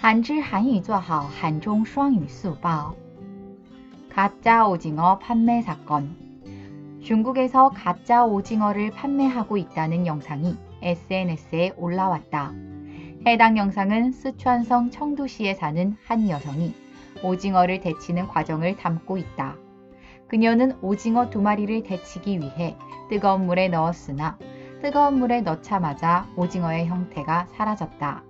한줄 한유 좌하오 한종 수학유 수报. 가짜 오징어 판매 사건 중국에서 가짜 오징어를 판매하고 있다는 영상이 SNS에 올라왔다. 해당 영상은 쓰촨성 청두시에 사는 한 여성이 오징어를 데치는 과정을 담고 있다. 그녀는 오징어 두 마리를 데치기 위해 뜨거운 물에 넣었으나 뜨거운 물에 넣자마자 오징어의 형태가 사라졌다.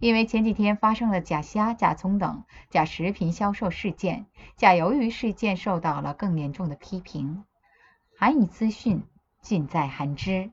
因为前几天发生了假虾、假葱等假食品销售事件，假鱿鱼事件受到了更严重的批评。韩语资讯尽在韩知。